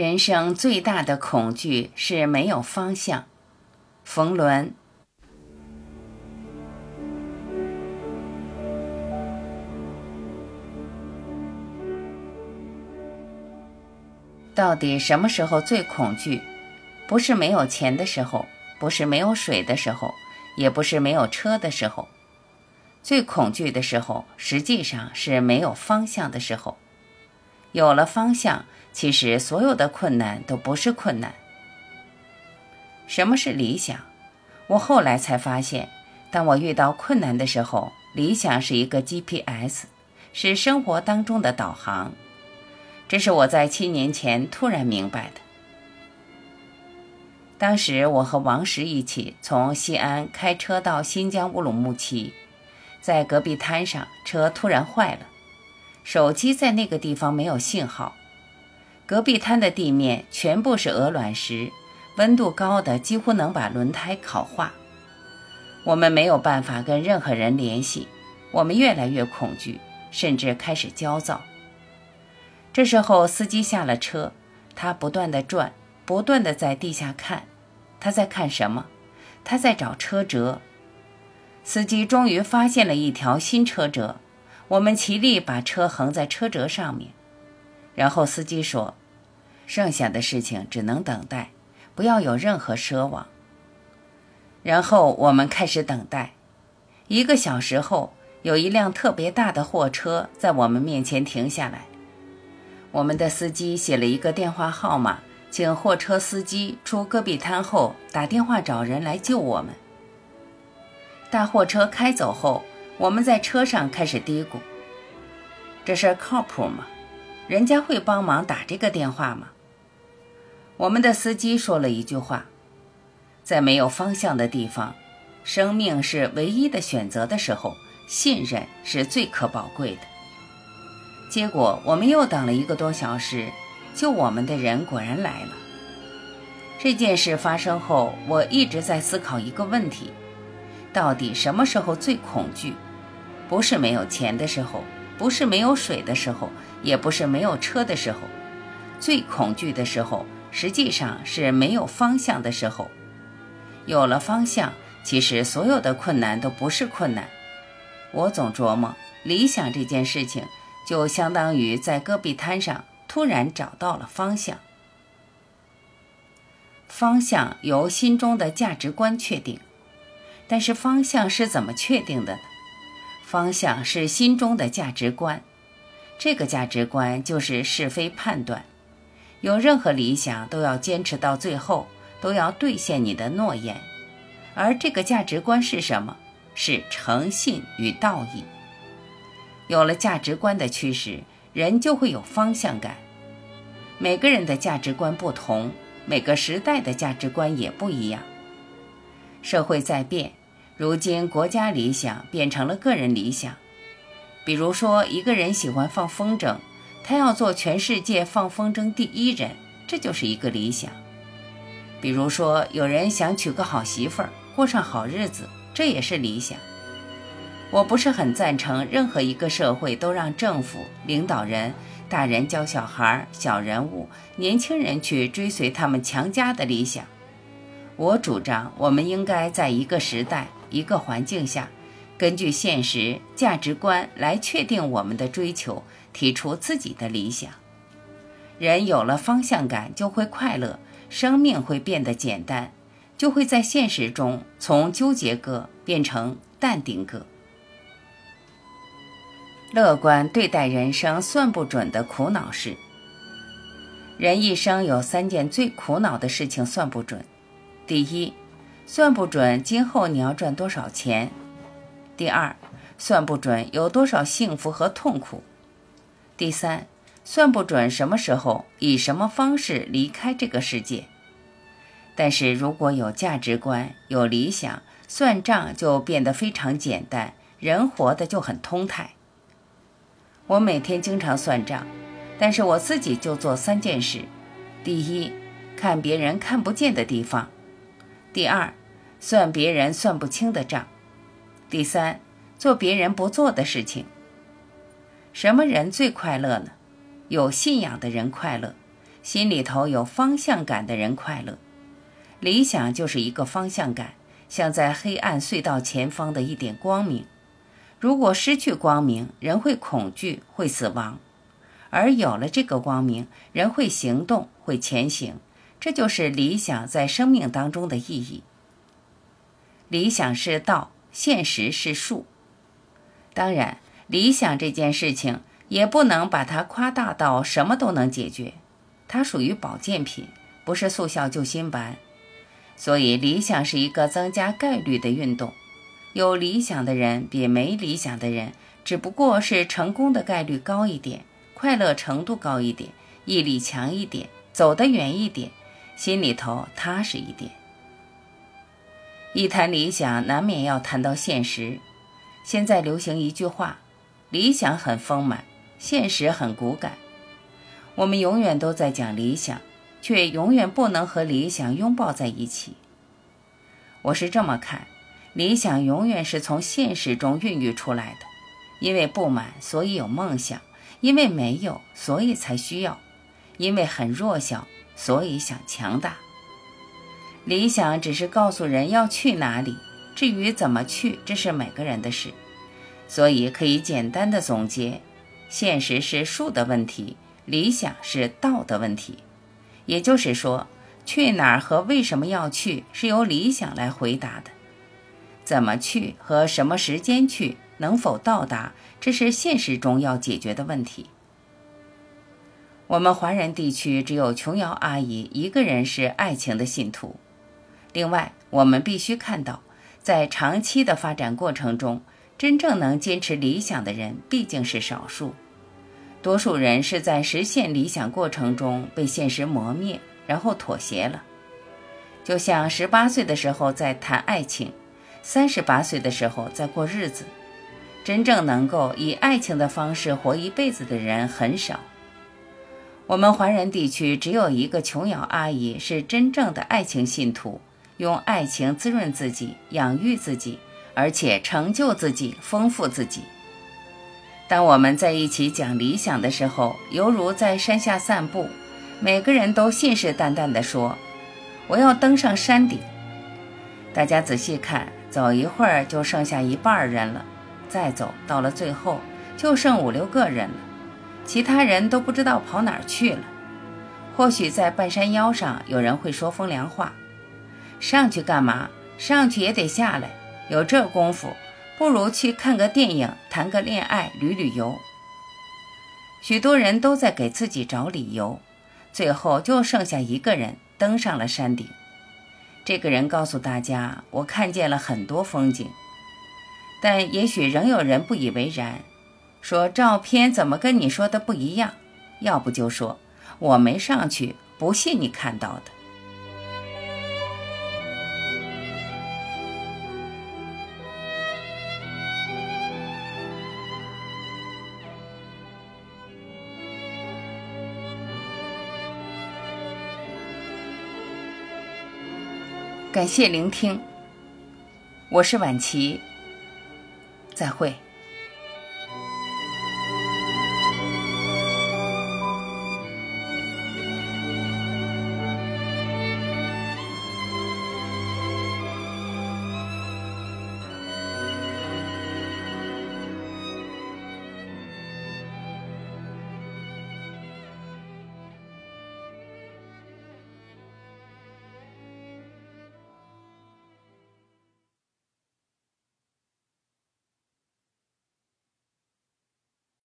人生最大的恐惧是没有方向。冯仑。到底什么时候最恐惧？不是没有钱的时候，不是没有水的时候，也不是没有车的时候。最恐惧的时候，实际上是没有方向的时候。有了方向。其实，所有的困难都不是困难。什么是理想？我后来才发现，当我遇到困难的时候，理想是一个 GPS，是生活当中的导航。这是我在七年前突然明白的。当时，我和王石一起从西安开车到新疆乌鲁木齐，在戈壁滩上，车突然坏了，手机在那个地方没有信号。戈壁滩的地面全部是鹅卵石，温度高的几乎能把轮胎烤化。我们没有办法跟任何人联系，我们越来越恐惧，甚至开始焦躁。这时候，司机下了车，他不断的转，不断的在地下看。他在看什么？他在找车辙。司机终于发现了一条新车辙，我们齐力把车横在车辙上面，然后司机说。剩下的事情只能等待，不要有任何奢望。然后我们开始等待。一个小时后，有一辆特别大的货车在我们面前停下来。我们的司机写了一个电话号码，请货车司机出戈壁滩后打电话找人来救我们。大货车开走后，我们在车上开始嘀咕：这事靠谱吗？人家会帮忙打这个电话吗？我们的司机说了一句话：“在没有方向的地方，生命是唯一的选择的时候，信任是最可宝贵的。”结果我们又等了一个多小时，救我们的人果然来了。这件事发生后，我一直在思考一个问题：到底什么时候最恐惧？不是没有钱的时候，不是没有水的时候，也不是没有车的时候，最恐惧的时候。实际上是没有方向的时候，有了方向，其实所有的困难都不是困难。我总琢磨，理想这件事情，就相当于在戈壁滩上突然找到了方向。方向由心中的价值观确定，但是方向是怎么确定的呢？方向是心中的价值观，这个价值观就是是非判断。有任何理想，都要坚持到最后，都要兑现你的诺言。而这个价值观是什么？是诚信与道义。有了价值观的驱使，人就会有方向感。每个人的价值观不同，每个时代的价值观也不一样。社会在变，如今国家理想变成了个人理想。比如说，一个人喜欢放风筝。他要做全世界放风筝第一人，这就是一个理想。比如说，有人想娶个好媳妇儿，过上好日子，这也是理想。我不是很赞成任何一个社会都让政府、领导人、大人教小孩、小人物、年轻人去追随他们强加的理想。我主张，我们应该在一个时代、一个环境下，根据现实价值观来确定我们的追求。提出自己的理想，人有了方向感就会快乐，生命会变得简单，就会在现实中从纠结个变成淡定个。乐观对待人生算不准的苦恼事。人一生有三件最苦恼的事情算不准：第一，算不准今后你要赚多少钱；第二，算不准有多少幸福和痛苦。第三，算不准什么时候以什么方式离开这个世界。但是如果有价值观、有理想，算账就变得非常简单，人活得就很通泰。我每天经常算账，但是我自己就做三件事：第一，看别人看不见的地方；第二，算别人算不清的账；第三，做别人不做的事情。什么人最快乐呢？有信仰的人快乐，心里头有方向感的人快乐。理想就是一个方向感，像在黑暗隧道前方的一点光明。如果失去光明，人会恐惧，会死亡；而有了这个光明，人会行动，会前行。这就是理想在生命当中的意义。理想是道，现实是术。当然，理想这件事情也不能把它夸大到什么都能解决，它属于保健品，不是速效救心丸。所以，理想是一个增加概率的运动。有理想的人比没理想的人，只不过是成功的概率高一点，快乐程度高一点，毅力强一点，走得远一点，心里头踏实一点。一谈理想，难免要谈到现实。现在流行一句话：理想很丰满，现实很骨感。我们永远都在讲理想。却永远不能和理想拥抱在一起。我是这么看，理想永远是从现实中孕育出来的，因为不满，所以有梦想；因为没有，所以才需要；因为很弱小，所以想强大。理想只是告诉人要去哪里，至于怎么去，这是每个人的事。所以可以简单的总结：现实是术的问题，理想是道的问题。也就是说，去哪儿和为什么要去是由理想来回答的，怎么去和什么时间去，能否到达，这是现实中要解决的问题。我们华人地区只有琼瑶阿姨一个人是爱情的信徒。另外，我们必须看到，在长期的发展过程中，真正能坚持理想的人毕竟是少数。多数人是在实现理想过程中被现实磨灭，然后妥协了。就像十八岁的时候在谈爱情，三十八岁的时候在过日子。真正能够以爱情的方式活一辈子的人很少。我们华人地区只有一个琼瑶阿姨是真正的爱情信徒，用爱情滋润自己、养育自己，而且成就自己、丰富自己。当我们在一起讲理想的时候，犹如在山下散步，每个人都信誓旦旦地说：“我要登上山顶。”大家仔细看，走一会儿就剩下一半人了，再走到了最后就剩五六个人了，其他人都不知道跑哪儿去了。或许在半山腰上，有人会说风凉话：“上去干嘛？上去也得下来，有这功夫。”不如去看个电影，谈个恋爱，旅旅游。许多人都在给自己找理由，最后就剩下一个人登上了山顶。这个人告诉大家：“我看见了很多风景。”但也许仍有人不以为然，说：“照片怎么跟你说的不一样？”要不就说：“我没上去，不信你看到的。”感谢聆听，我是晚琪，再会。